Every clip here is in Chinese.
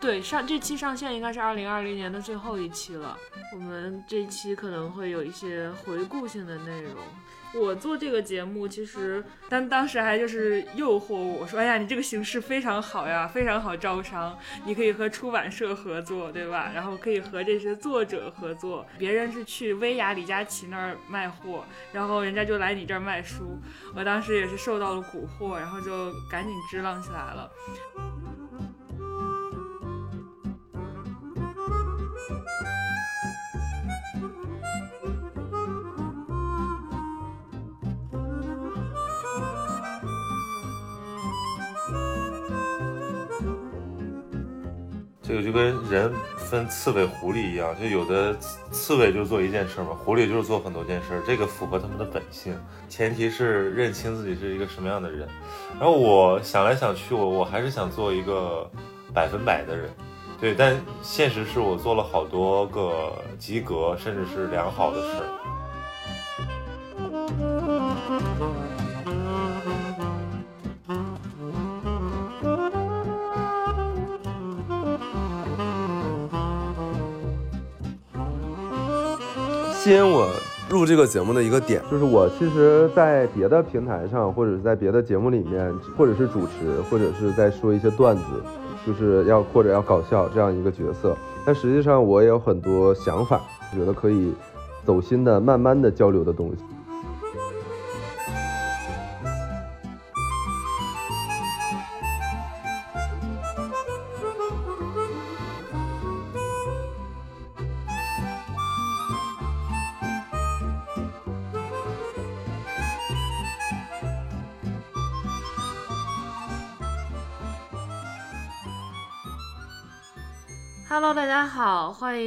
对，上这期上线应该是二零二零年的最后一期了。我们这期可能会有一些回顾性的内容。我做这个节目，其实但当时还就是诱惑我说：“哎呀，你这个形式非常好呀，非常好招商，你可以和出版社合作，对吧？然后可以和这些作者合作。别人是去薇娅、李佳琦那儿卖货，然后人家就来你这儿卖书。我当时也是受到了蛊惑，然后就赶紧支棱起来了。”这个就跟人分刺猬、狐狸一样，就有的刺猬就做一件事嘛，狐狸就是做很多件事，这个符合他们的本性。前提是认清自己是一个什么样的人。然后我想来想去，我我还是想做一个百分百的人，对。但现实是我做了好多个及格，甚至是良好的事吸引我入这个节目的一个点，就是我其实，在别的平台上，或者是在别的节目里面，或者是主持，或者是在说一些段子，就是要或者要搞笑这样一个角色。但实际上，我也有很多想法，觉得可以走心的、慢慢的交流的东西。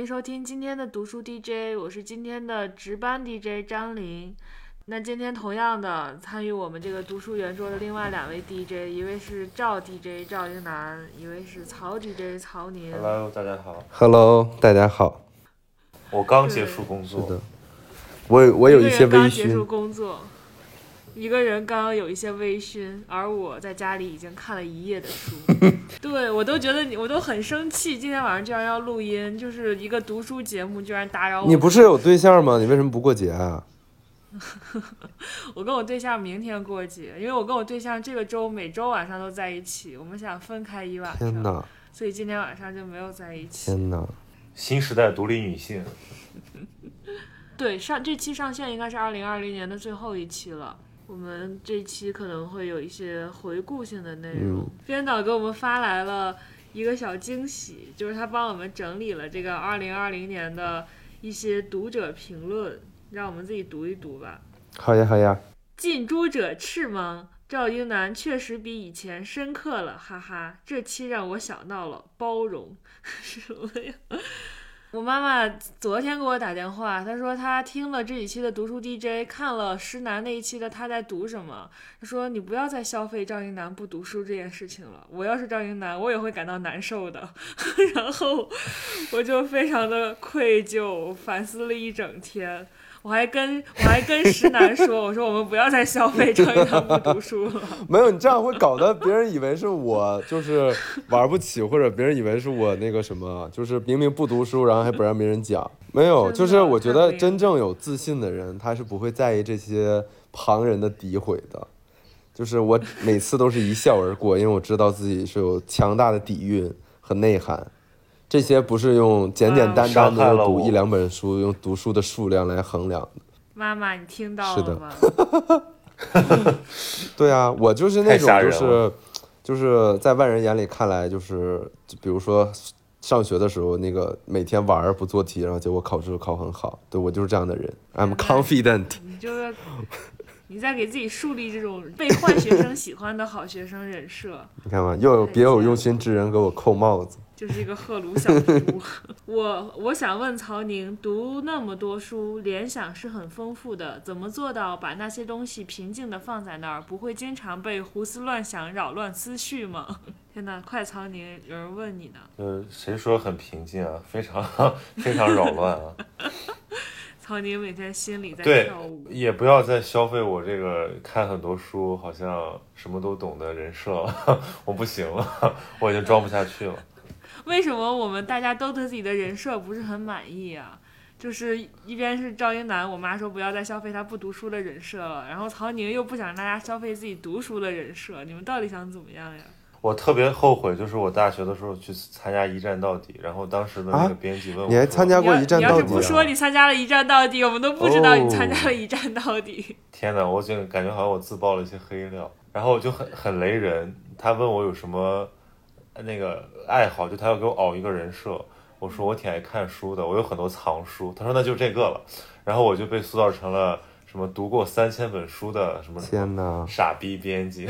迎收听今天的读书 DJ，我是今天的值班 DJ 张琳。那今天同样的参与我们这个读书圆桌的另外两位 DJ，一位是赵 DJ 赵英男，一位是曹 DJ 曹宁。Hello，大家好。Hello，大家好。我刚结束工作。是的。我我有一些微醺。刚结束工作。一个人刚刚有一些微醺，而我在家里已经看了一夜的书。对我都觉得你，我都很生气。今天晚上居然要录音，就是一个读书节目，居然打扰我。你不是有对象吗？你为什么不过节啊？我跟我对象明天过节，因为我跟我对象这个周每周晚上都在一起，我们想分开一晚上。天哪！所以今天晚上就没有在一起。天哪！新时代独立女性。对，上这期上线应该是二零二零年的最后一期了。我们这期可能会有一些回顾性的内容。编导给我们发来了一个小惊喜，就是他帮我们整理了这个二零二零年的一些读者评论，让我们自己读一读吧。好呀，好呀。近朱者赤吗？赵英男确实比以前深刻了，哈哈。这期让我想到了包容，什么呀？我妈妈昨天给我打电话，她说她听了这几期的读书 DJ，看了施南那一期的他在读什么。她说你不要再消费赵英男不读书这件事情了。我要是赵英男，我也会感到难受的。然后我就非常的愧疚，反思了一整天。我还跟我还跟石楠说，我说我们不要再消费赵英男不读书了。没有，你这样会搞得别人以为是我就是玩不起，或者别人以为是我那个什么，就是明明不读书，然后还不让别人讲。没有，就是我觉得真正有自信的人，他是不会在意这些旁人的诋毁的。就是我每次都是一笑而过，因为我知道自己是有强大的底蕴和内涵。这些不是用简简单单的读一两本书，用读书的数量来衡量的。妈妈，你听到了吗？对啊，我就是那种就是，就是在外人眼里看来就是，比如说上学的时候那个每天玩不做题，然后结果考试考很好。对我就是这样的人，I'm confident。你就是你在给自己树立这种被坏学生喜欢的好学生人设。你看嘛，又有别有用心之人给我扣帽子。就是一个赫鲁晓夫。我我想问曹宁，读那么多书，联想是很丰富的，怎么做到把那些东西平静的放在那儿，不会经常被胡思乱想扰乱思绪吗？天哪，快曹宁，有人问你呢。呃，谁说很平静啊？非常非常扰乱啊。曹宁每天心里在跳舞。也不要再消费我这个看很多书，好像什么都懂的人设了，我不行了，我已经装不下去了。为什么我们大家都对自己的人设不是很满意啊？就是一边是赵英男，我妈说不要再消费他不读书的人设了，然后曹宁又不想让大家消费自己读书的人设，你们到底想怎么样呀？我特别后悔，就是我大学的时候去参加一战到底，然后当时的那啊个编辑问你还参加过一战你要是不？说你参加了一战到底，我们都不知道你参加哦了一战到底。天哪，我就感觉好像我自爆了一些黑料，然后我就很很雷人。他问我有什么呃那个爱好，就他要给我熬一个人设。我说我挺爱看书的，我有很多藏书。他说那就这个了，然后我就被塑造成了什么读过三千本书的什么天呐！傻逼编辑。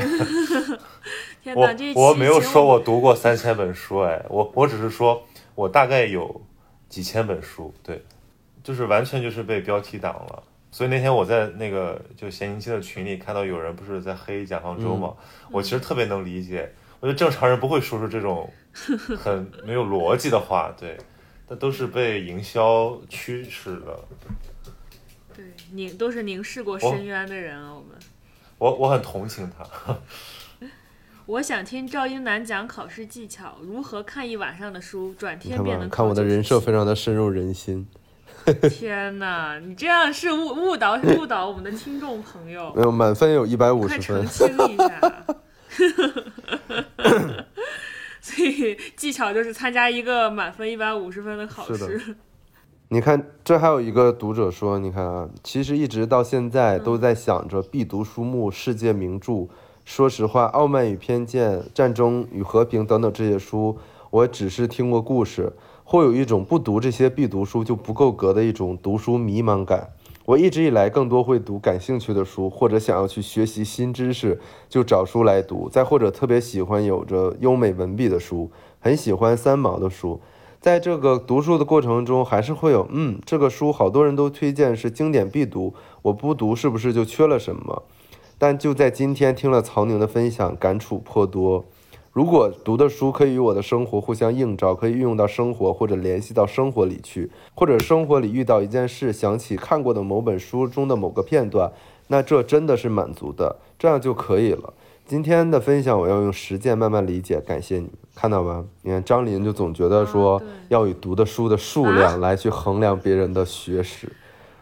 天哪，我这我没有说我读过三千本书，哎，我我只是说我大概有几千本书，对，就是完全就是被标题党了。所以那天我在那个就闲宁期的群里看到有人不是在黑蒋方舟嘛，我其实特别能理解，我觉得正常人不会说出这种很没有逻辑的话，对，那都是被营销驱使的。对凝都是凝视过深渊的人啊，我们。我我很同情他，我想听赵英男讲考试技巧，如何看一晚上的书，转天便能，看我的人设非常的深入人心。天 哪，你这样是误误导误导我们的听众朋友没，有满分有一百五十分澄，清一下。技巧就是参加一个满分一百五十分的考试。你看，这还有一个读者说，你看啊，其实一直到现在都在想着必读书目、世界名著。说实话，《傲慢与偏见》《战争与和平》等等这些书，我只是听过故事，会有一种不读这些必读书就不够格的一种读书迷茫感。我一直以来更多会读感兴趣的书，或者想要去学习新知识，就找书来读；再或者特别喜欢有着优美文笔的书，很喜欢三毛的书。在这个读书的过程中，还是会有，嗯，这个书好多人都推荐是经典必读，我不读是不是就缺了什么？但就在今天听了曹宁的分享，感触颇多。如果读的书可以与我的生活互相映照，可以运用到生活或者联系到生活里去，或者生活里遇到一件事，想起看过的某本书中的某个片段，那这真的是满足的，这样就可以了。今天的分享我要用实践慢慢理解，感谢你，看到吧？你看张琳就总觉得说要以读的书的数量来去衡量别人的学识，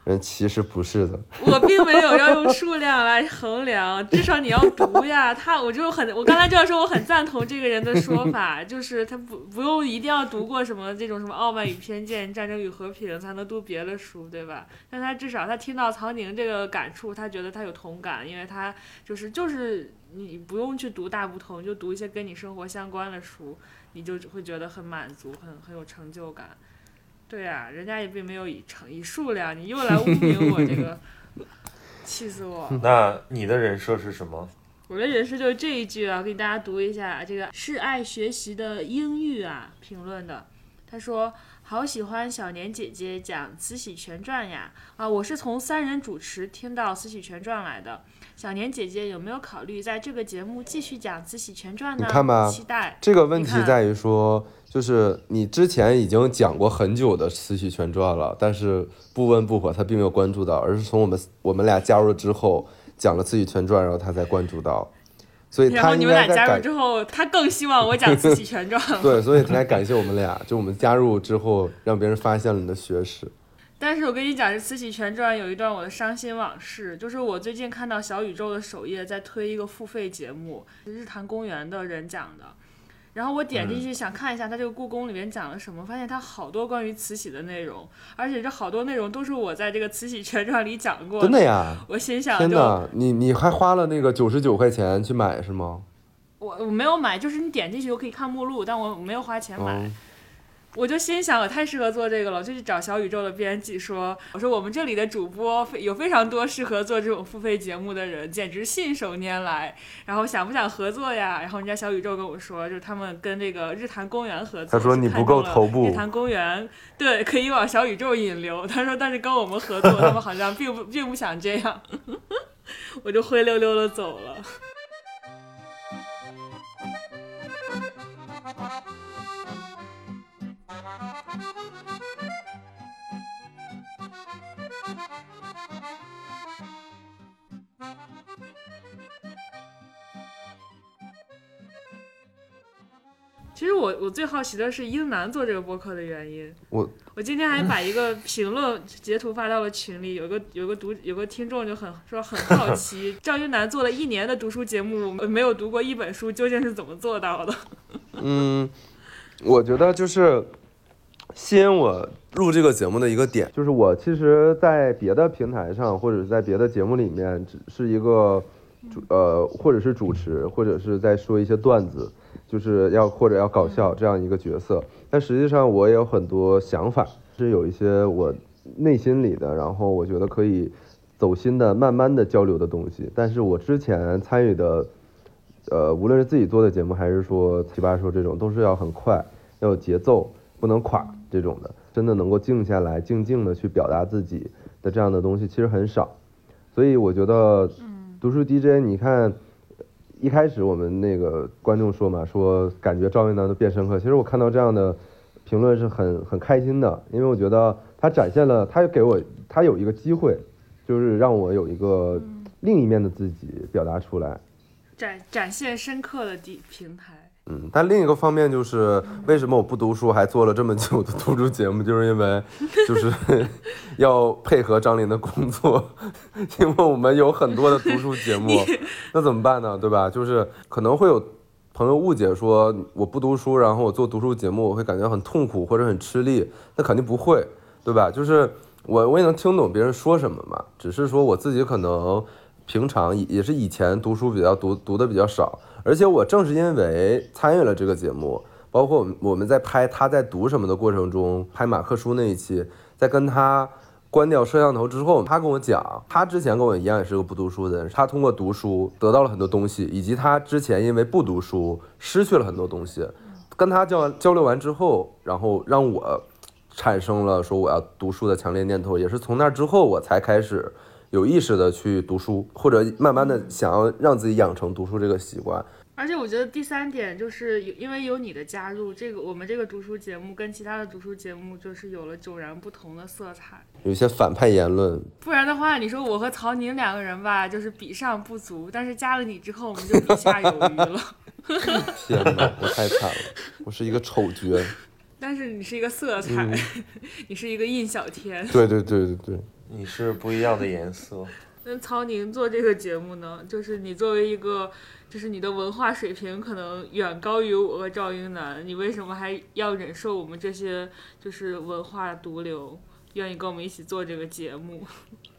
人其实不是的。我并没有要用数量来衡量，至少你要读呀。他，我就很，我刚才这样说，我很赞同这个人的说法，就是他不不用一定要读过什么这种什么《傲慢与偏见》《战争与和平》才能读别的书，对吧？但他至少他听到曹宁这个感触，他觉得他有同感，因为他就是就是你不用去读大不同，你就读一些跟你生活相关的书，你就会觉得很满足，很很有成就感。对呀、人家也并没有以成以数量，你又来污名我这个，气死我！那你的人设是什么？我的人设就是这一句啊，给大家读一下。这个是爱学习的英语啊评论的，他说：“好喜欢小年姐姐讲《慈禧全传》呀！啊，我是从三人主持听到《慈禧全传》来的。小年姐姐有没有考虑在这个节目继续讲《慈禧全传》呢？你看吧期待。这个问题在于说，就是你之前已经讲过很久的《慈禧全传》了，但是不温不火，他并没有关注到，而是从我们我们俩加入了之后讲了《慈禧全传》，然后他才关注到，所以然后他你们俩加入之后，他更希望我讲《慈禧全传》。对，所以他才感谢我们俩，就我们加入之后，让别人发现了你的学识。但是我跟你讲，这《慈禧全传》有一段我的伤心往事，就是我最近看到小宇宙的首页在推一个付费节目，是日坛公园的人讲的。然后我点进去想看一下他这个故宫里面讲了什么，发现他好多关于慈禧的内容，而且这好多内容都是我在这个《慈禧全传》里讲过真的呀！我心想就天哪，你你还花了那个九十九块钱去买是吗？我我没有买，就是你点进去就可以看目录，但我没有花钱买。嗯，我就心想，我太适合做这个了，我就去找小宇宙的编辑说，我说我们这里的主播非有非常多适合做这种付费节目的人，简直信手拈来。然后想不想合作呀？然后人家小宇宙跟我说，就是他们跟这个日坛公园合作。他说你不够头部日坛公园对可以往小宇宙引流。他说，但是跟我们合作，他们好像并不并不想这样。我就灰溜溜的走了。其实我我最好奇的是英男做这个播客的原因。我我今天还把一个评论截图发到了群里，有个有个读有个听众就很说很好 奇，赵英男做了一年的读书节目，没有读过一本书，究竟是怎么做到的？嗯，我觉得就是吸引我录这个节目的一个点，就是我其实，在别的平台上或者是在别的节目里面，只是一个主呃，或者是主持，或者是在说一些段子。就是要或者要搞笑这样一个角色，但实际上我也有很多想法，是有一些我内心里的，然后我觉得可以走心的、慢慢的交流的东西。但是我之前参与的，呃，无论是自己做的节目，还是说奇葩说这种，都是要很快，要有节奏，不能垮这种的。真的能够静下来、静静的去表达自己的这样的东西，其实很少。所以我觉得，读书 DJ，你看。一开始我们那个观众说嘛，说感觉赵云南都变深刻。其实我看到这样的评论是很很开心的，因为我觉得他展现了，他给我他有一个机会，就是让我有一个另一面的自己表达出来，展展现深刻的地平台。嗯，但另一个方面就是为什么我不读书还做了这么久的读书节目，就是因为就是 要配合张琳的工作，因为我们有很多的读书节目，那怎么办呢？对吧？就是可能会有朋友误解说我不读书，然后我做读书节目，我会感觉很痛苦或者很吃力，那肯定不会，对吧？就是我我也能听懂别人说什么嘛，只是说我自己可能平常也是以前读书比较读读的比较少。而且我正是因为参与了这个节目，包括我们我们在拍他在读什么的过程中，拍马克书那一期，在跟他关掉摄像头之后，他跟我讲，他之前跟我一样也是个不读书的人，他通过读书得到了很多东西，以及他之前因为不读书失去了很多东西。跟他交交流完之后，然后让我产生了说我要读书的强烈念头，也是从那之后我才开始。有意识的去读书，或者慢慢的想要让自己养成读书这个习惯。而且我觉得第三点就是因为有你的加入，这个我们这个读书节目跟其他的读书节目就是有了迥然不同的色彩。有一些反派言论，不然的话，你说我和曹宁两个人吧，就是比上不足，但是加了你之后，我们就比下有余了。天哪，我太惨了，我是一个丑角。但是你是一个色彩，你是一个印小天。对对对对对。你是不一样的颜色。那曹宁做这个节目呢，就是你作为一个，就是你的文化水平可能远高于我和赵英男，你为什么还要忍受我们这些就是文化毒瘤，愿意跟我们一起做这个节目？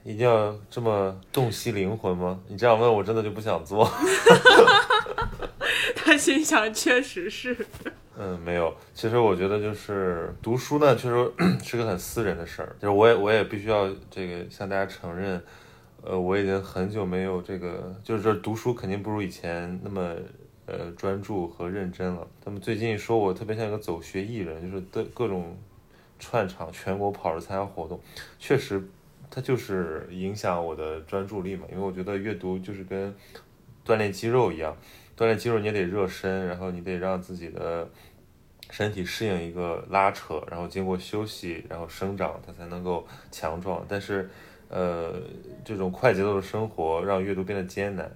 一定要这么洞悉灵魂吗？你这样问我真的就不想做。他心想，确实是。嗯，没有。其实我觉得就是读书呢，确实 是个很私人的事儿。就是我也我也必须要这个向大家承认，呃，我已经很久没有这个，就是这读书肯定不如以前那么呃专注和认真了。他们最近说我特别像一个走学艺人，就是的各种串场，全国跑着参加活动。确实，它就是影响我的专注力嘛。因为我觉得阅读就是跟锻炼肌肉一样。锻炼肌肉你也得热身，然后你得让自己的身体适应一个拉扯，然后经过休息，然后生长，它才能够强壮。但是，呃，这种快节奏的生活让阅读变得艰难，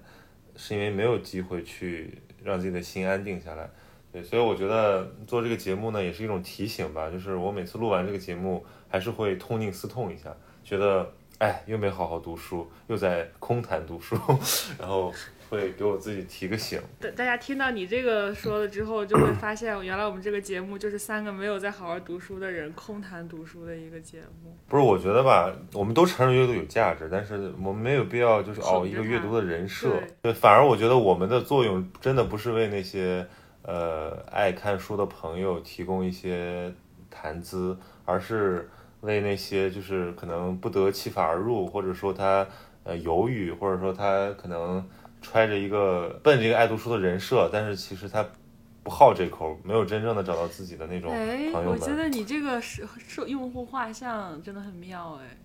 是因为没有机会去让自己的心安定下来。对，所以我觉得做这个节目呢，也是一种提醒吧。就是我每次录完这个节目，还是会痛定思痛一下，觉得哎，又没好好读书，又在空谈读书，然后。会给我自己提个醒。大大家听到你这个说了之后，就会发现原来我们这个节目就是三个没有在好好读书的人空谈读书的一个节目。不是，我觉得吧，我们都承认阅读有价值，但是我们没有必要就是熬一个阅读的人设。对，反而我觉得我们的作用真的不是为那些呃爱看书的朋友提供一些谈资，而是为那些就是可能不得其法而入，或者说他呃犹豫，或者说他可能。揣着一个奔着一个爱读书的人设，但是其实他不好这口，没有真正的找到自己的那种朋友们。我觉得你这个是是用户画像真的很妙哎，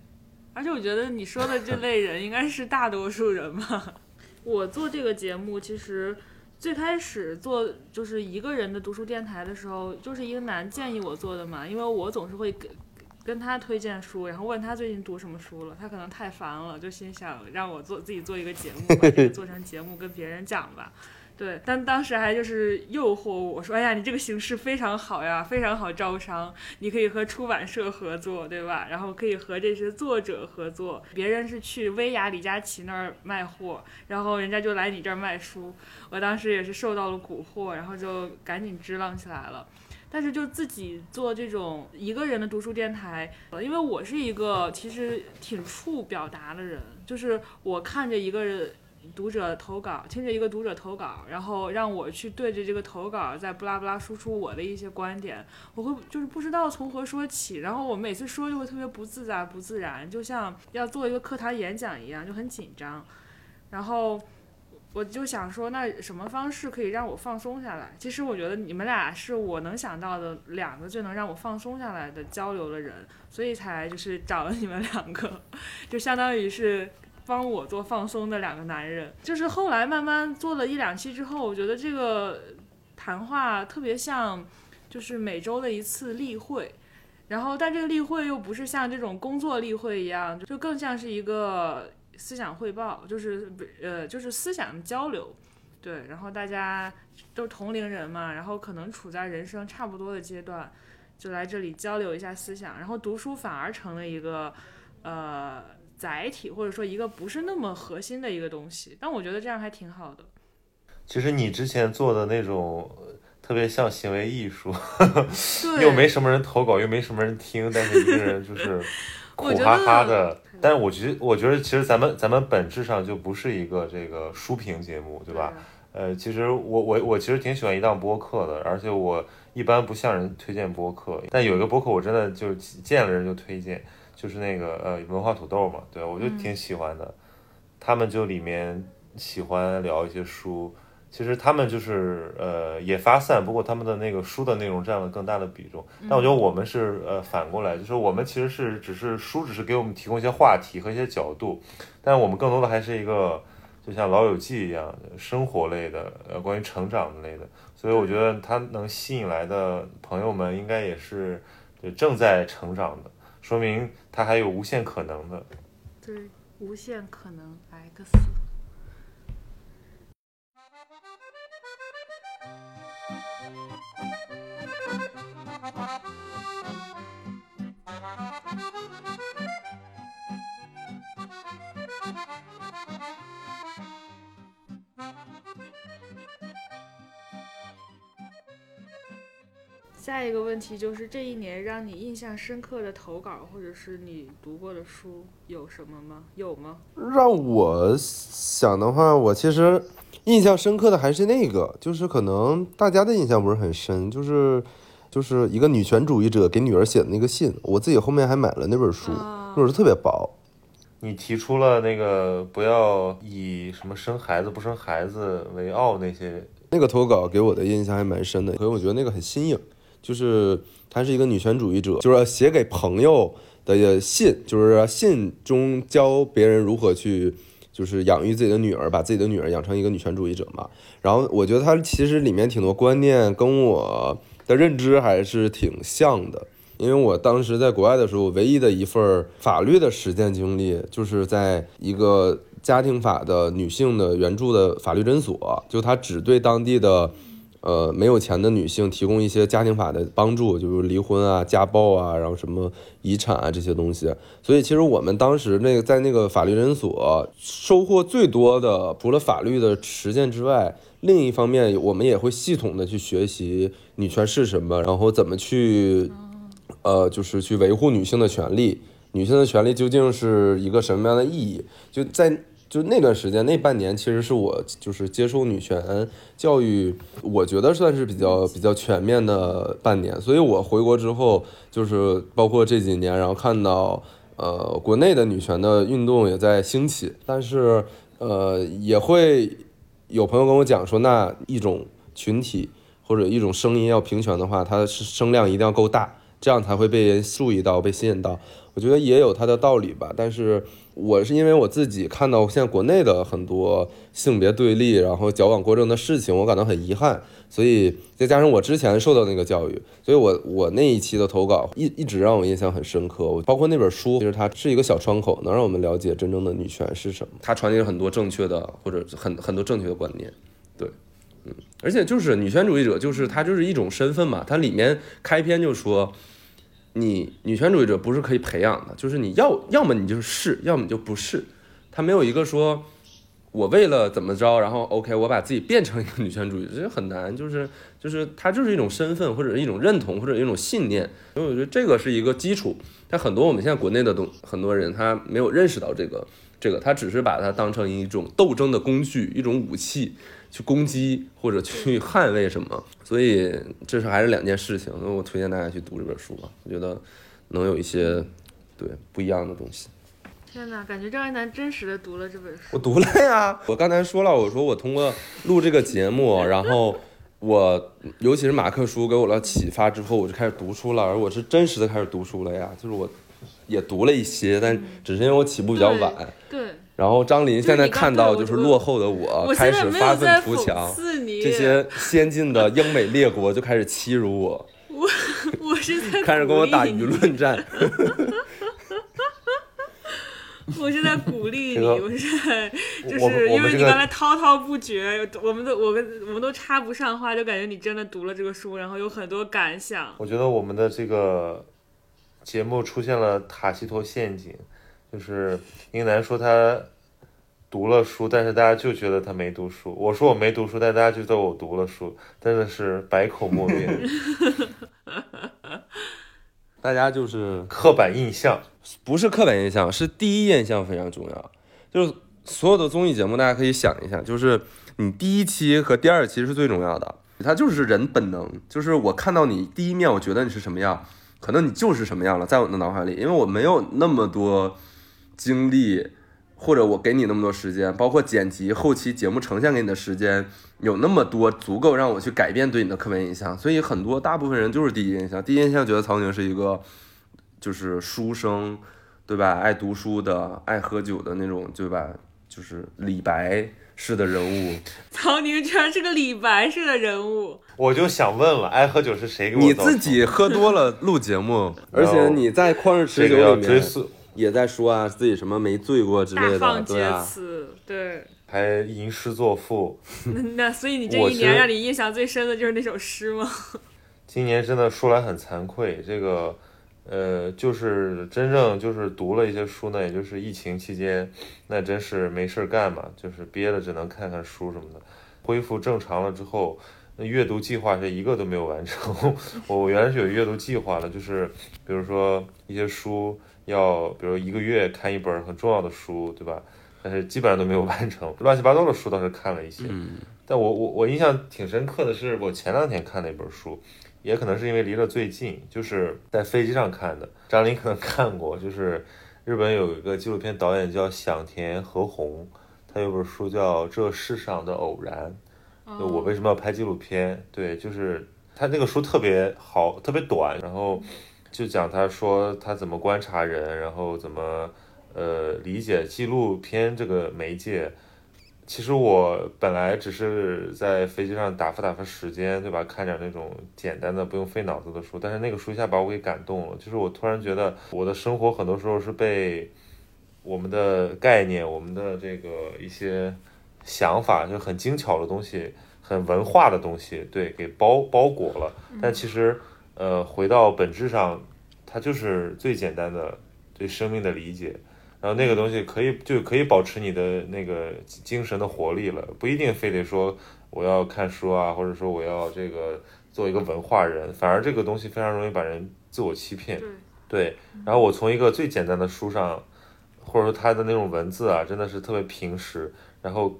而且我觉得你说的这类人应该是大多数人吧。我做这个节目其实最开始做就是一个人的读书电台的时候，就是英男建议我做的嘛，因为我总是会给。跟他推荐书，然后问他最近读什么书了。他可能太烦了，就心想让我做自己做一个节目，把这个做成节目跟别人讲吧。对，但当时还就是诱惑我说，哎呀，你这个形式非常好呀，非常好招商，你可以和出版社合作，对吧？然后可以和这些作者合作，别人是去薇娅、李佳琦那儿卖货，然后人家就来你这儿卖书。我当时也是受到了蛊惑，然后就赶紧支棱起来了。但是就自己做这种一个人的读书电台，因为我是一个其实挺怵表达的人，就是我看着一个。读者投稿，听着一个读者投稿，然后让我去对着这个投稿再布拉布拉输出我的一些观点，我会就是不知道从何说起，然后我每次说就会特别不自在、不自然，就像要做一个课堂演讲一样，就很紧张。然后我就想说，那什么方式可以让我放松下来？其实我觉得你们俩是我能想到的两个最能让我放松下来的交流的人，所以才就是找了你们两个，就相当于是。帮我做放松的两个男人，就是后来慢慢做了一两期之后，我觉得这个谈话特别像，就是每周的一次例会，然后但这个例会又不是像这种工作例会一样，就更像是一个思想汇报，就是呃就是思想交流，对，然后大家都同龄人嘛，然后可能处在人生差不多的阶段，就来这里交流一下思想，然后读书反而成了一个呃。载体或者说一个不是那么核心的一个东西，但我觉得这样还挺好的。其实你之前做的那种特别像行为艺术，又没什么人投稿，又没什么人听，但是一个人就是 苦哈哈的。但是我觉得，我觉得其实咱们咱们本质上就不是一个这个书评节目，对吧？呃，其实我我我其实挺喜欢一档播客的，而且我一般不向人推荐播客，但有一个播客我真的就是见了人就推荐。就是那个呃文化土豆嘛，对我就挺喜欢的。他们就里面喜欢聊一些书，其实他们就是呃也发散，不过他们的那个书的内容占了更大的比重。但我觉得我们是呃反过来，就是我们其实是只是书只是给我们提供一些话题和一些角度，但是我们更多的还是一个就像老友记一样生活类的呃关于成长类的。所以我觉得他能吸引来的朋友们应该也是就正在成长的。说明它还有无限可能的，对，无限可能 X。下一个问题就是这一年让你印象深刻的投稿，或者是你读过的书有什么吗？有吗？让我想的话，我其实印象深刻的还是那个，就是可能大家的印象不是很深，就是就是一个女权主义者给女儿写的那个信。我自己后面还买了那本书，那本书特别薄。你提出了那个不要以什么生孩子不生孩子为傲那些，那个投稿给我的印象还蛮深的，所以我觉得那个很新颖。就是她是一个女权主义者，就是写给朋友的信，就是信中教别人如何去，就是养育自己的女儿，把自己的女儿养成一个女权主义者嘛。然后我觉得她其实里面挺多观念跟我的认知还是挺像的，因为我当时在国外的时候，唯一的一份法律的实践经历，就是在一个家庭法的女性的援助的法律诊所，就她只对当地的。呃，没有钱的女性提供一些家庭法的帮助，就是离婚啊、家暴啊，然后什么遗产啊这些东西。所以其实我们当时那个在那个法律诊所收获最多的，除了法律的实践之外，另一方面我们也会系统的去学习女权是什么，然后怎么去，呃，就是去维护女性的权利。女性的权利究竟是一个什么样的意义？就在。就那段时间，那半年其实是我就是接受女权教育，我觉得算是比较比较全面的半年。所以我回国之后，就是包括这几年，然后看到呃国内的女权的运动也在兴起，但是呃也会有朋友跟我讲说，那一种群体或者一种声音要平权的话，它是声量一定要够大，这样才会被人注意到、被吸引到。我觉得也有它的道理吧，但是。我是因为我自己看到现在国内的很多性别对立，然后矫枉过正的事情，我感到很遗憾。所以再加上我之前受到那个教育，所以我我那一期的投稿一一直让我印象很深刻。我包括那本书，其实它是一个小窗口，能让我们了解真正的女权是什么。它传递了很多正确的或者很很多正确的观念。对，嗯，而且就是女权主义者，就是它就是一种身份嘛。它里面开篇就说，你女权主义者不是可以培养的，就是你要要么你就是是，要么就不是。他没有一个说，我为了怎么着，然后 OK，我把自己变成一个女权主义者，这很难。就是就是它就是一种身份，或者是一种认同，或者一种信念。所以我觉得这个是一个基础。但很多我们现在国内的东很多人他没有认识到这个。这个他只是把它当成一种斗争的工具，一种武器，去攻击或者去捍卫什么，所以这是还是两件事情。那我推荐大家去读这本书吧，我觉得能有一些对不一样的东西。天哪，感觉张一楠真实的读了这本书。我读了呀，我刚才说了，我说我通过录这个节目，然后我尤其是马克书给我了启发之后，我就开始读书了，而我是真实的开始读书了呀，就是我。也读了一些，但只是因为我起步比较晚。对。然后张林现在看到就是落后的我，开始发愤图强。这些先进的 英美列国就开始欺辱我。我我是在开始跟我打舆论战。我是在鼓励你，我是在就是因为你刚才滔滔不绝，我们都我跟我们都插不上话，就感觉你真的读了这个书，然后有很多感想。我觉得我们的这个。节目出现了塔西佗陷阱，就是英男说他读了书，但是大家就觉得他没读书。我说我没读书，但大家觉得我读了书，真的是百口莫辩。大家就是刻板印象，不是刻板印象，是第一印象非常重要。就是所有的综艺节目，大家可以想一下，就是你第一期和第二期是最重要的，它就是人本能，就是我看到你第一面，我觉得你是什么样。可能你就是什么样了，在我的脑海里，因为我没有那么多精力，或者我给你那么多时间，包括剪辑后期节目呈现给你的时间，有那么多足够让我去改变对你的刻板印象。所以很多大部分人就是第一印象，第一印象觉得曹宁是一个就是书生，对吧？爱读书的，爱喝酒的那种，对吧？就是李白。式的人物，曹宁居然是个李白式的人物，我就想问了，爱喝酒是谁给我？你自己喝多了录节目，而且你在旷日持久里面也在说啊，自己什么没醉过之类的，对啊，对，还吟诗作赋。那所以你这一年让你印象最深的就是那首诗吗？今年真的说来很惭愧，这个。呃，就是真正就是读了一些书呢，也就是疫情期间，那真是没事干嘛，就是憋的只能看看书什么的。恢复正常了之后，那阅读计划是一个都没有完成。我原来是有阅读计划的，就是比如说一些书要，比如一个月看一本很重要的书，对吧？但是基本上都没有完成。乱七八糟的书倒是看了一些，但我我我印象挺深刻的是，我前两天看那本书。也可能是因为离得最近，就是在飞机上看的。张琳可能看过，就是日本有一个纪录片导演叫响田和宏，他有本书叫《这世上的偶然》，我为什么要拍纪录片？对，就是他那个书特别好，特别短，然后就讲他说他怎么观察人，然后怎么呃理解纪录片这个媒介。其实我本来只是在飞机上打发打发时间，对吧？看点那种简单的不用费脑子的书，但是那个书一下把我给感动了。就是我突然觉得我的生活很多时候是被我们的概念、我们的这个一些想法，就很精巧的东西、很文化的东西，对，给包包裹了。但其实，呃，回到本质上，它就是最简单的对生命的理解。然后那个东西可以就可以保持你的那个精神的活力了，不一定非得说我要看书啊，或者说我要这个做一个文化人，反而这个东西非常容易把人自我欺骗。对，然后我从一个最简单的书上，或者说他的那种文字啊，真的是特别平实，然后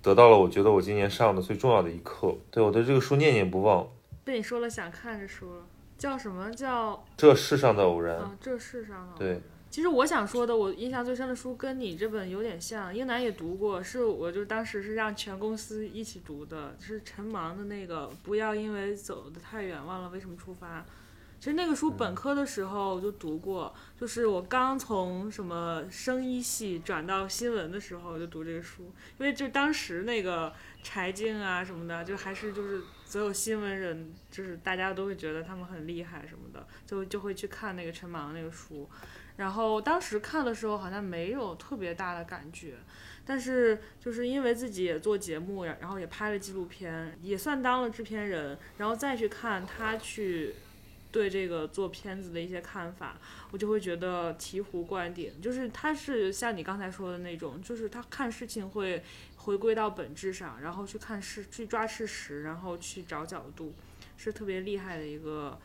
得到了我觉得我今年上的最重要的一课。对我对这个书念念不忘。被你说了想看这书了，叫什么叫这世上的偶然？这世上的对。其实我想说的，我印象最深的书跟你这本有点像，英男也读过，是我就当时是让全公司一起读的，是陈芒的那个，不要因为走得太远忘了为什么出发。其实那个书本科的时候就读过，就是我刚从什么生医系转到新闻的时候就读这个书，因为就当时那个柴静啊什么的，就还是就是所有新闻人，就是大家都会觉得他们很厉害什么的，就就会去看那个陈芒那个书。然后当时看的时候好像没有特别大的感觉，但是就是因为自己也做节目，然后也拍了纪录片，也算当了制片人，然后再去看他去对这个做片子的一些看法，我就会觉得醍醐灌顶。就是他是像你刚才说的那种，就是他看事情会回归到本质上，然后去看事去抓事实，然后去找角度，是特别厉害的一个。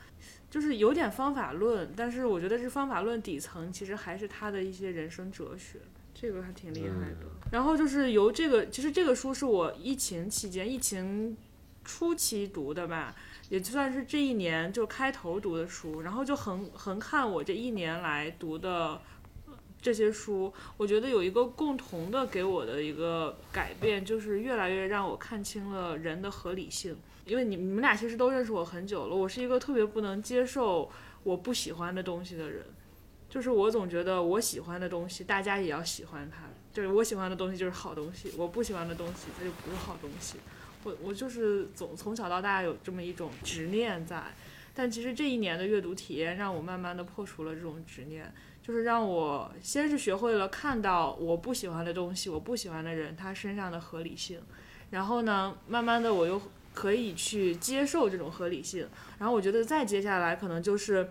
就是有点方法论，但是我觉得这方法论底层其实还是他的一些人生哲学，这个还挺厉害的。然后就是由这个，其实这个书是我疫情期间、疫情初期读的吧，也就算是这一年就开头读的书。然后就横横看我这一年来读的这些书，我觉得有一个共同的给我的一个改变，就是越来越让我看清了人的合理性。因为你你们俩其实都认识我很久了，我是一个特别不能接受我不喜欢的东西的人，就是我总觉得我喜欢的东西大家也要喜欢它，就是我喜欢的东西就是好东西，我不喜欢的东西它就不是好东西，我我就是总从小到大有这么一种执念在，但其实这一年的阅读体验让我慢慢的破除了这种执念，就是让我先是学会了看到我不喜欢的东西，我不喜欢的人他身上的合理性，然后呢，慢慢的我又。可以去接受这种合理性，然后我觉得再接下来可能就是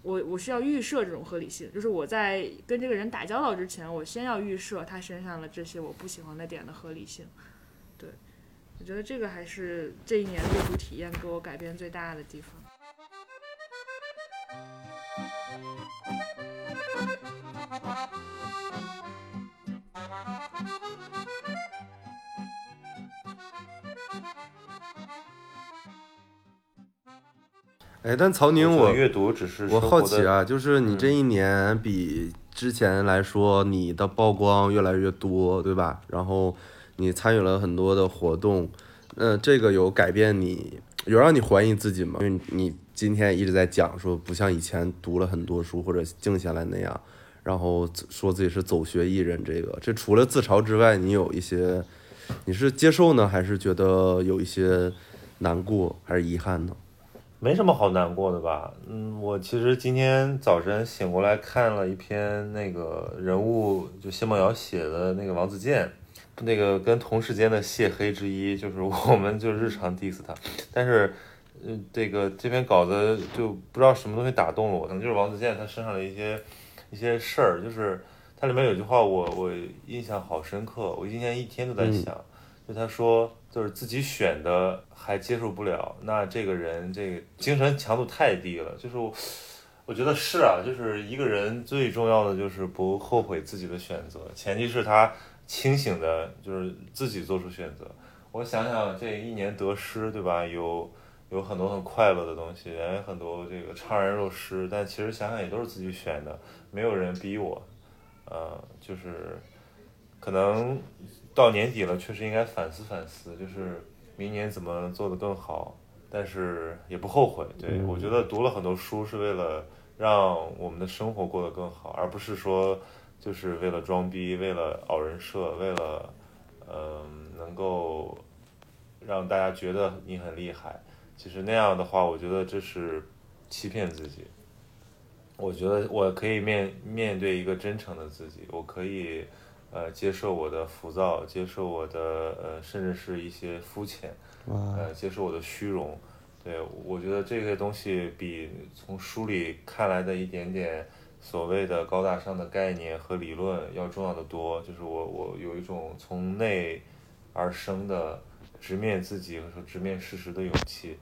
我我需要预设这种合理性，就是我在跟这个人打交道之前，我先要预设他身上的这些我不喜欢的点的合理性。对，我觉得这个还是这一年阅读体验给我改变最大的地方。哎，但曹宁，我阅读只是我好奇啊，就是你这一年比之前来说，你的曝光越来越多，对吧？然后你参与了很多的活动，那这个有改变你，有让你怀疑自己吗？因为你今天一直在讲说，不像以前读了很多书或者静下来那样，然后说自己是走学艺人，这个这除了自嘲之外，你有一些，你是接受呢，还是觉得有一些难过，还是遗憾呢？没什么好难过的吧？嗯，我其实今天早晨醒过来看了一篇那个人物，就谢梦瑶写的那个王自健，那个跟同事间的泄黑之一，就是我们就日常 diss 他，但是，嗯，这个这篇稿子就不知道什么东西打动了我，可能就是王自健他身上的一些一些事儿，就是它里面有句话我我印象好深刻，我今天一天都在想，就他说。就是自己选的还接受不了，那这个人这个精神强度太低了。就是我，我觉得是啊，就是一个人最重要的就是不后悔自己的选择，前提是他清醒的，就是自己做出选择。我想想这一年得失，对吧？有有很多很快乐的东西，也有很多这个怅然若失。但其实想想也都是自己选的，没有人逼我。呃，就是可能。到年底了，确实应该反思反思，就是明年怎么做得更好，但是也不后悔。对我觉得读了很多书是为了让我们的生活过得更好，而不是说就是为了装逼，为了熬人设，为了嗯能够让大家觉得你很厉害。其实那样的话，我觉得这是欺骗自己。我觉得我可以面面对一个真诚的自己，我可以。呃，接受我的浮躁，接受我的呃，甚至是一些肤浅，呃，接受我的虚荣。对我觉得这些东西比从书里看来的一点点所谓的高大上的概念和理论要重要的多。就是我我有一种从内而生的直面自己和直面事实的勇气。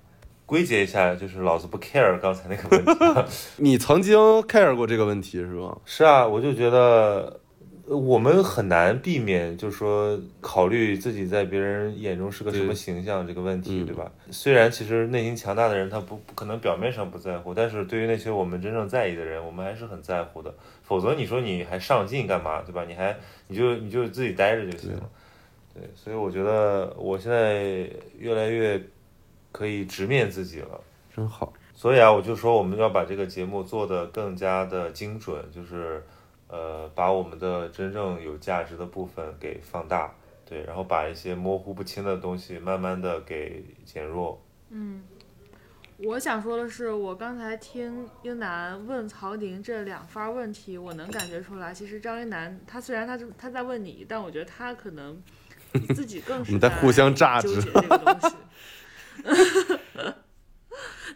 归结一下，就是老子不 care 刚才那个 问题。你曾经 care 过这个问题是吗？是啊，我就觉得。我们很难避免，就是说考虑自己在别人眼中是个什么形象这个问题，对吧？虽然其实内心强大的人他不不可能表面上不在乎，但是对于那些我们真正在意的人，我们还是很在乎的。否则你说你还上进干嘛，对吧？你还你就你就自己待着就行了。对，所以我觉得我现在越来越可以直面自己了，真好。所以啊，我就说我们要把这个节目做得更加的精准，就是。呃，把我们的真正有价值的部分给放大，对，然后把一些模糊不清的东西慢慢的给减弱。嗯，我想说的是，我刚才听英男问曹宁这两番问题，我能感觉出来，其实张英男他虽然他是他在问你，但我觉得他可能自己更 是在互相榨汁纠结这个东西。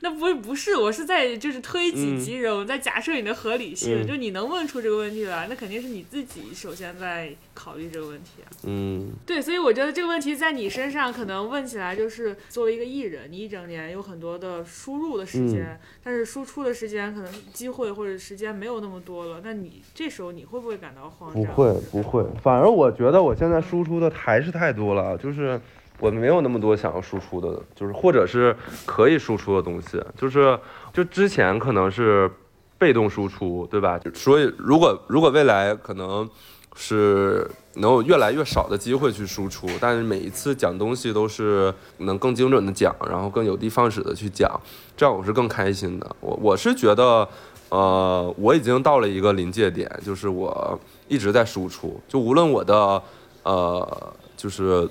那不是不是，我是在就是推己及人，我在假设你的合理性，嗯就你能问出这个问题来，那肯定是你自己首先在考虑这个问题啊。嗯对，所以我觉得这个问题在你身上可能问起来就是作为一个艺人，你一整年有很多的输入的时间，但是输出的时间可能机会或者时间没有那么多了，那你这时候你会不会感到慌张？不会不会，反而我觉得我现在输出的还是太多了，就是我没有那么多想要输出的，就是或者是可以输出的东西，就是就之前可能是被动输出，对吧？所以如果如果未来可能是能有越来越少的机会去输出，但是每一次讲东西都是能更精准的讲，然后更有的放矢的去讲，这样我是更开心的。我我是觉得。呃，我已经到了一个临界点，就是我一直在输出，就无论我的呃，就是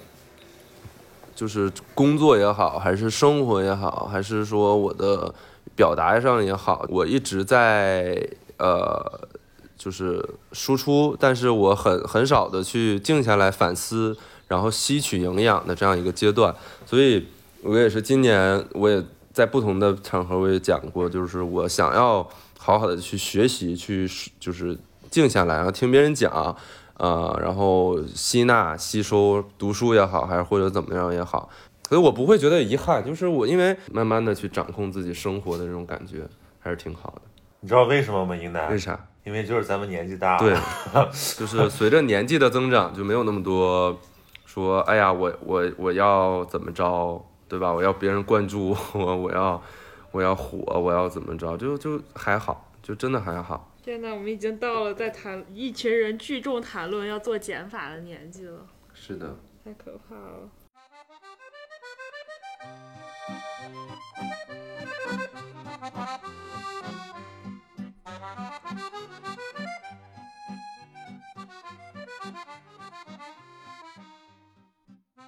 就是工作也好，还是生活也好，还是说我的表达上也好，我一直在呃，就是输出，但是我很很少的去静下来反思，然后吸取营养的这样一个阶段，所以我也是今年我也在不同的场合我也讲过，就是我想要好好的去学习，去就是静下来，然后听别人讲，呃，然后吸纳、吸收，读书也好，还是或者怎么样也好，所以我不会觉得遗憾，就是我因为慢慢的去掌控自己生活的这种感觉，还是挺好的。你知道为什么吗？英男为？啥？因为就是咱们年纪大了。对，就是随着年纪的增长，就没有那么多说，哎呀，我我我要怎么着，对吧？我要别人关注我，我要我要火，我要怎么着，就就还好，就真的还好。天呐，我们已经到了在谈一群人聚众谈论要做减法的年纪了，是的。太可怕了。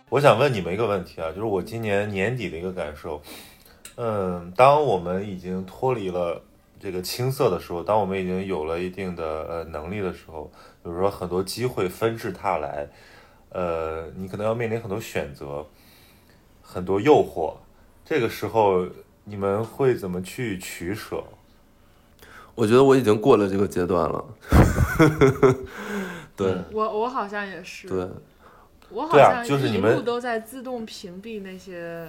我想问你们一个问题啊，就是我今年年底的一个感受。嗯，当我们已经脱离了这个青涩的时候，当我们已经有了一定的呃能力的时候，比如说很多机会纷至沓来，呃，你可能要面临很多选择，很多诱惑。这个时候你们会怎么去取舍？我觉得我已经过了这个阶段了。对我我好像也是，对，我好像一就是你们路都在自动屏蔽那些，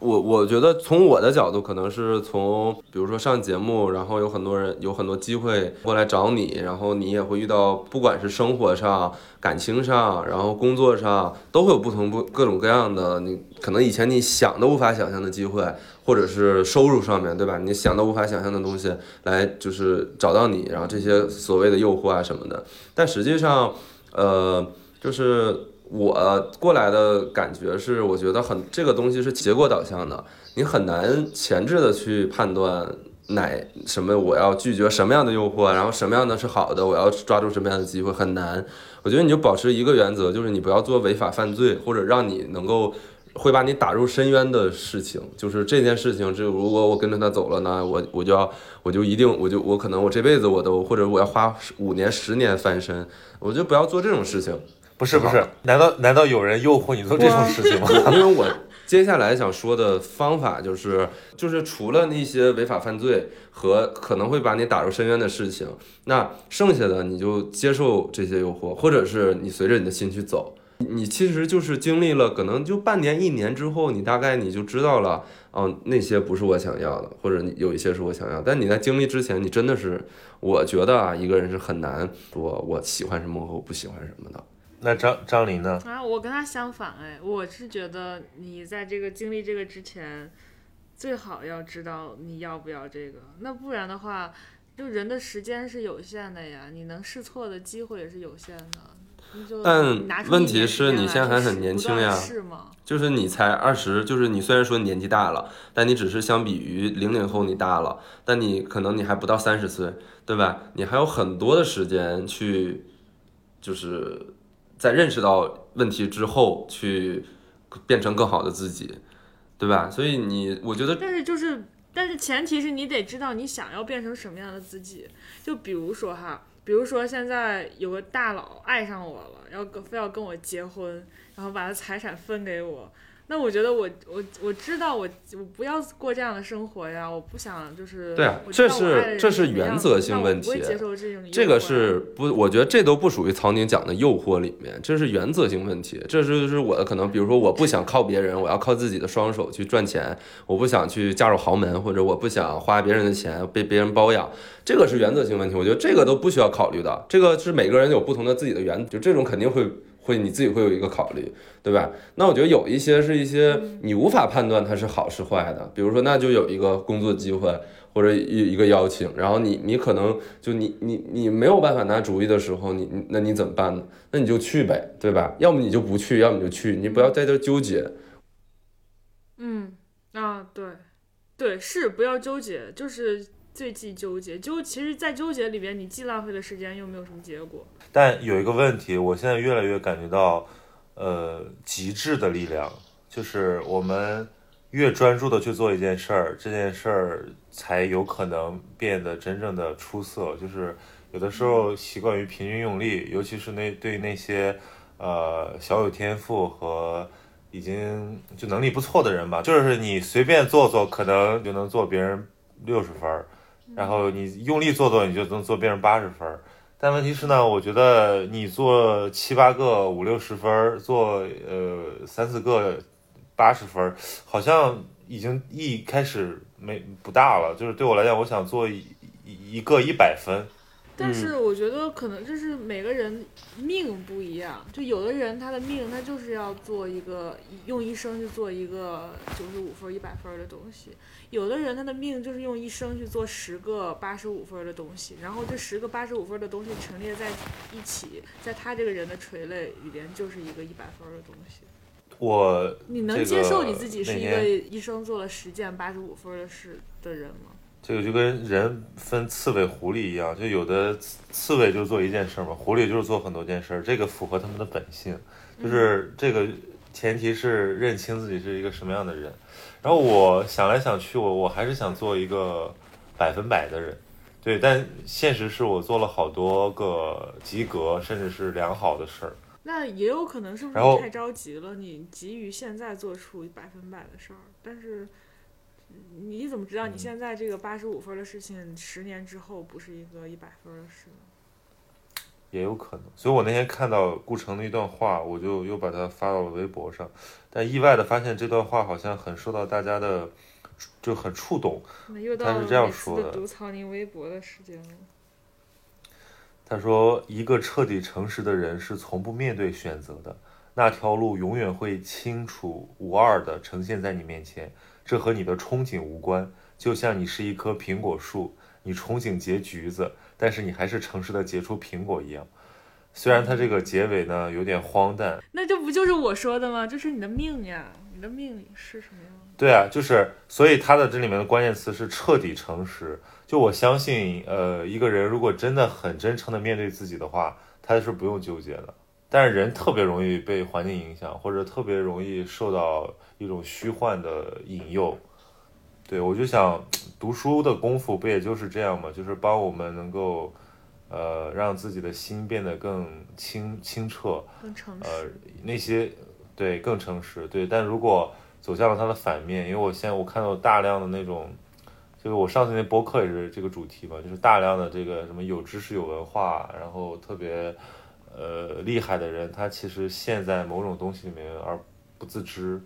我我觉得从我的角度，可能是从比如说上节目，然后有很多人有很多机会过来找你，然后你也会遇到，不管是生活上、感情上，然后工作上，都会有不同不各种各样的，你可能以前你想都无法想象的机会，或者是收入上面对吧？你想都无法想象的东西来就是找到你，然后这些所谓的诱惑啊什么的，但实际上，呃，就是我过来的感觉是，我觉得很这个东西是结果导向的，你很难前置的去判断哪什么我要拒绝什么样的诱惑，然后什么样的是好的，我要抓住什么样的机会，很难。我觉得你就保持一个原则，就是你不要做违法犯罪，或者让你能够会把你打入深渊的事情。就是这件事情，这如果我跟着他走了呢，我我就要我就一定我就我可能我这辈子我都或者我要花五年十年翻身，我就不要做这种事情。不是不是，难道难道有人诱惑你做这种事情吗？因为我接下来想说的方法就是，就是除了那些违法犯罪和可能会把你打入深渊的事情，那剩下的你就接受这些诱惑，或者是你随着你的心去走。你其实就是经历了可能就半年一年之后，你大概你就知道了，哦，那些不是我想要的，或者你有一些是我想要。但你在经历之前，你真的是，我觉得啊，一个人是很难说我喜欢什么和我不喜欢什么的。那张张琳呢？啊，我跟他相反哎，我是觉得你在这个经历这个之前，最好要知道你要不要这个，那不然的话，就人的时间是有限的呀，你能试错的机会也是有限的。但问题是你现在还很年轻呀试嘛，就是你才二十，就是你虽然说年纪大了，但你只是相比于零零后你大了，但你可能你还不到三十岁，对吧？你还有很多的时间去，就是在认识到问题之后去变成更好的自己。对吧？所以你，我觉得，但是就是，但是前提是你得知道你想要变成什么样的自己。就比如说哈，比如说现在有个大佬爱上我了，要跟非要跟我结婚，然后把他财产分给我。那我觉得我我我知道我我不要过这样的生活呀，我不想就是对啊，这是这是原则性问题，这个是不，我觉得这都不属于曹宁讲的诱惑里面，这是原则性问题，这是是我的可能，比如说我不想靠别人，我要靠自己的双手去赚钱，我不想去嫁入豪门，或者我不想花别人的钱被别人包养，这个是原则性问题，我觉得这个都不需要考虑的，这个是每个人有不同的自己的原，就这种肯定会。会你自己会有一个考虑，对吧？那我觉得有一些是一些你无法判断它是好是坏的，比如说那就有一个工作机会或者一一个邀请，然后你你可能就你你你没有办法拿主意的时候，你那你怎么办呢？那你就去呗，对吧？要么你就不去，要么你就去，你不要在这纠结。嗯啊，对对是不要纠结，就是最忌纠结，就其实，在纠结里边，你既浪费了时间，又没有什么结果。但有一个问题，我现在越来越感觉到，呃，极致的力量，就是我们越专注的去做一件事儿，这件事儿才有可能变得真正的出色。就是有的时候习惯于平均用力，尤其是那对那些呃小有天赋和已经就能力不错的人吧，就是你随便做做，可能就能做别人六十分，然后你用力做做，你就能做变成八十分。但问题是呢，我觉得你做七八个五六十分，做呃三四个八十分，好像已经一开始没不大了。就是对我来讲，我想做一一个一百分。但是我觉得可能就是每个人命不一样，就有的人他的命他就是要做一个用一生去做一个九十五分一百分的东西，有的人他的命就是用一生去做十个八十五分的东西，然后这十个八十五分的东西陈列在一起，在他这个人的垂类里边就是一个一百分的东西。我你能接受你自己是一个一生做了十件八十五分的事的人吗？这个就跟人分刺猬、狐狸一样，就有的刺猬就是做一件事嘛，狐狸就是做很多件事，这个符合他们的本性。就是这个前提是认清自己是一个什么样的人。然后我想来想去，我我还是想做一个百分百的人，对。但现实是我做了好多个及格甚至是良好的事儿。那也有可能是不是太着急了？你急于现在做出百分百的事儿，但是。你怎么知道你现在这个八十五分的事情，十年之后不是一个一百分的事呢？也有可能。所以我那天看到顾城的一段话，我就又把它发到了微博上，但意外的发现这段话好像很受到大家的，就很触动。他是这样说的：读曹宁微博的时间了。他说：“一个彻底诚实的人是从不面对选择的，那条路永远会清楚无二的呈现在你面前。”这和你的憧憬无关，就像你是一棵苹果树，你憧憬结橘子，但是你还是诚实的结出苹果一样。虽然它这个结尾呢有点荒诞，那这不就是我说的吗？就是你的命呀，你的命是什么样？对啊，就是，所以它的这里面的关键词是彻底诚实。就我相信，呃，一个人如果真的很真诚的面对自己的话，他是不用纠结的。但是人特别容易被环境影响，或者特别容易受到。一种虚幻的引诱，对我就想读书的功夫不也就是这样吗？就是帮我们能够，呃，让自己的心变得更清清澈，更诚实。呃，那些对更诚实，对。但如果走向了它的反面，因为我现在我看到大量的那种，就是我上次那播客也是这个主题嘛，就是大量的这个什么有知识有文化，然后特别呃厉害的人，他其实陷在某种东西里面而不自知。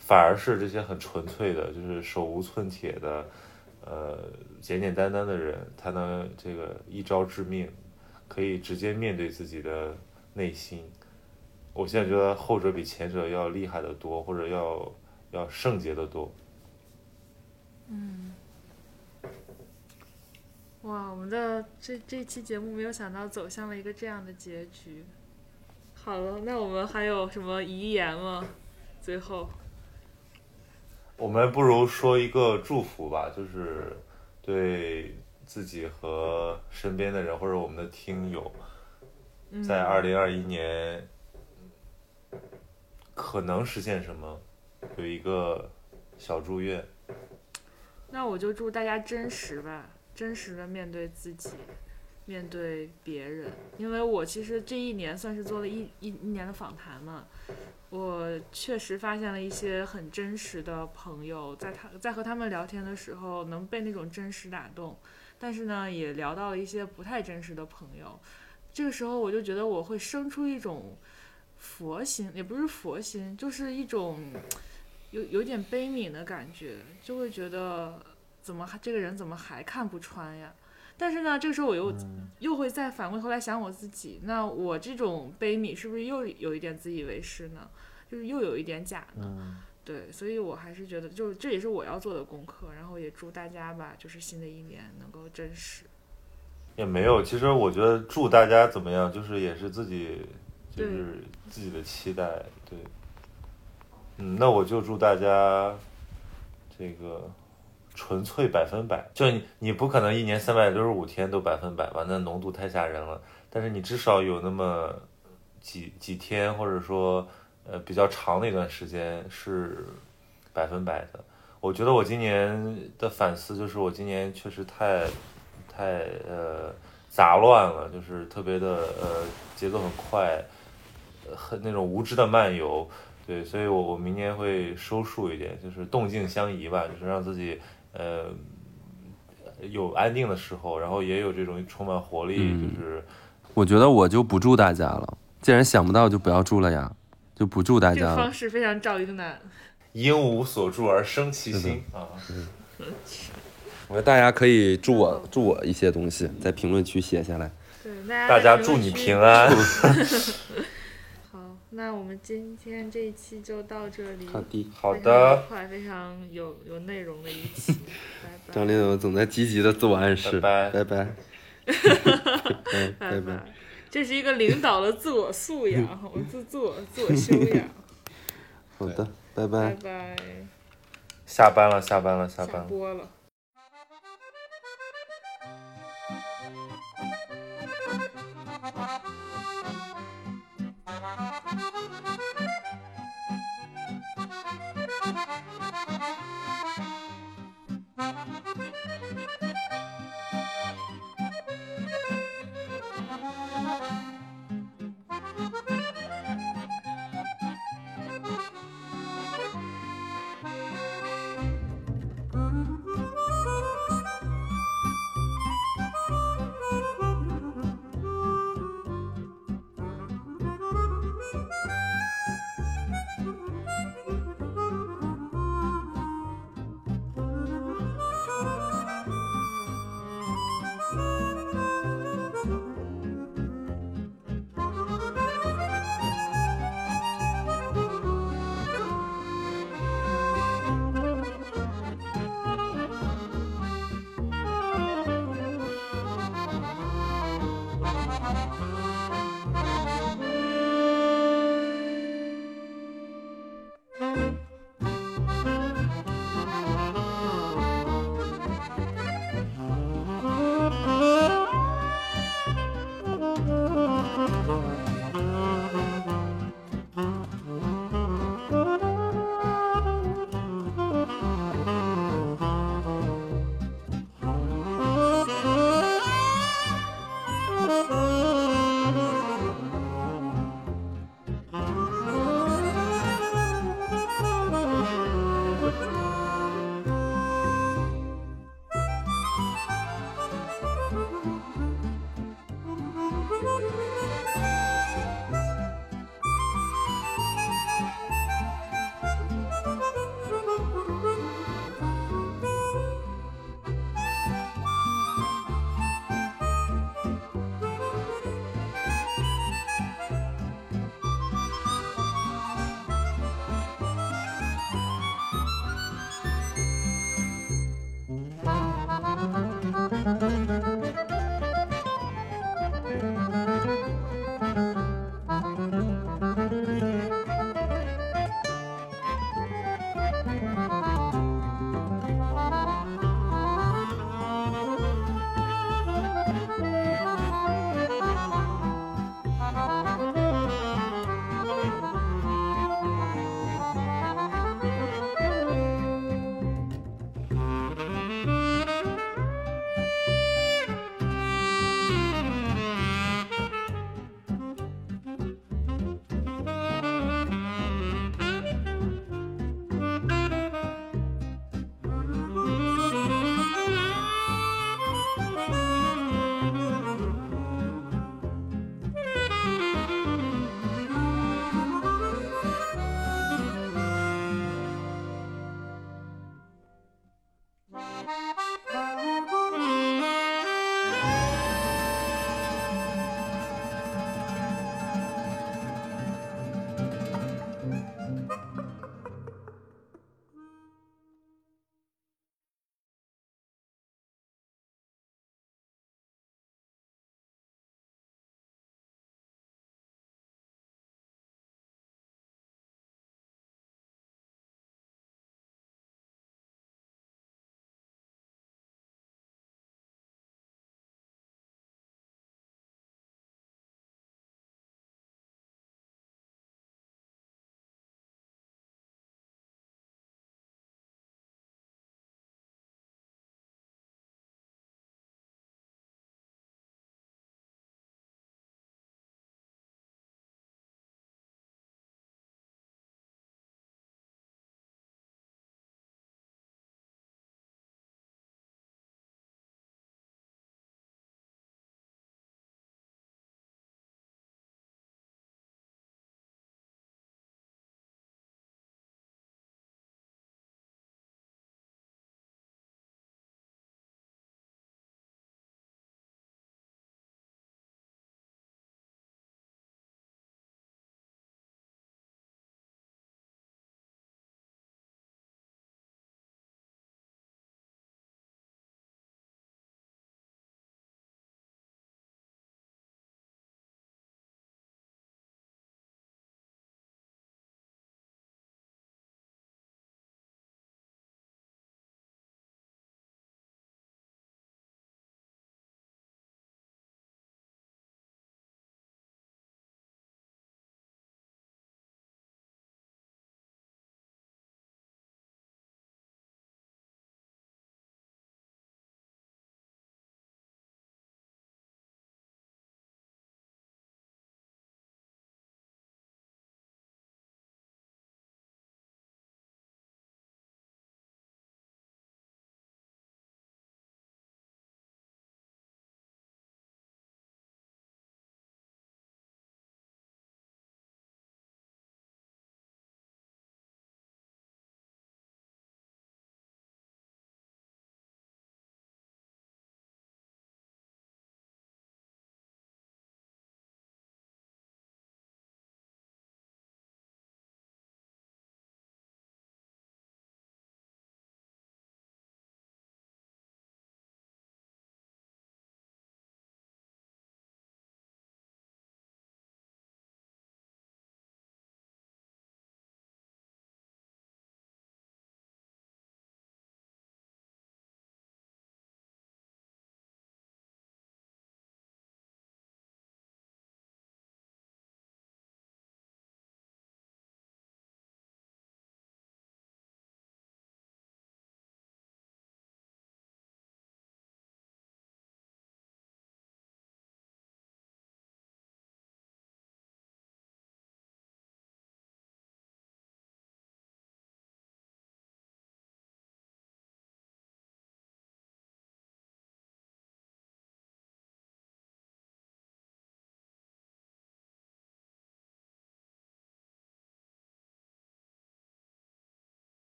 反而是这些很纯粹的，就是手无寸铁的，呃，简简单单的人，他能这个一招致命，可以直接面对自己的内心。我现在觉得后者比前者要厉害的多，或者要要圣洁的多。嗯。哇，我们的这这期节目没有想到走向了一个这样的结局。好了，那我们还有什么遗言吗？最后。我们不如说一个祝福吧，就是对自己和身边的人，或者我们的听友，在二零二一年可能实现什么，有一个小祝愿。那我就祝大家真实吧，真实的面对自己，面对别人。因为我其实这一年算是做了一一一年的访谈嘛，我确实发现了一些很真实的朋友，在他在和他们聊天的时候能被那种真实打动，但是呢，也聊到了一些不太真实的朋友。这个时候我就觉得我会生出一种佛心，也不是佛心，就是一种。有有点悲悯的感觉，就会觉得怎么还这个人怎么还看不穿呀？但是呢，这个时候我又又会再反过头来想我自己，那我这种悲悯是不是又有一点自以为是呢？就是又有一点假呢？对，所以我还是觉得，就是这也是我要做的功课。然后也祝大家吧，就是新的一年能够真实。也没有，其实我觉得祝大家怎么样，就是也是自己就是自己的期待，对。嗯，那我就祝大家这个纯粹百分百。就你，你不可能一年三百六十五天都百分百吧？那浓度太吓人了。但是你至少有那么几几天，或者说呃比较长的一段时间是百分百的。我觉得我今年的反思就是，我今年确实太太呃杂乱了，就是特别的呃节奏很快，很那种无知的漫游。对，所以，我我明年会收束一点，就是动静相宜吧，就是让自己呃有安定的时候，然后也有这种充满活力。就是，我觉得我就不祝大家了，既然想不到就不要祝了呀，就不祝大家。这个方式非常赵英男。因无所祝而生其心啊。我觉得大家可以祝我祝我一些东西，在评论区写下来。对，大家祝你平安。那我们今天这一期就到这里。好的，好的，快，非常有有内容的一期。拜拜。张林总总在积极的自我暗示。拜拜。拜拜。拜拜。这是一个领导的自我素养，我自自我自我修养。好的，拜拜。拜拜。下班了，下班了，下班了。下播了。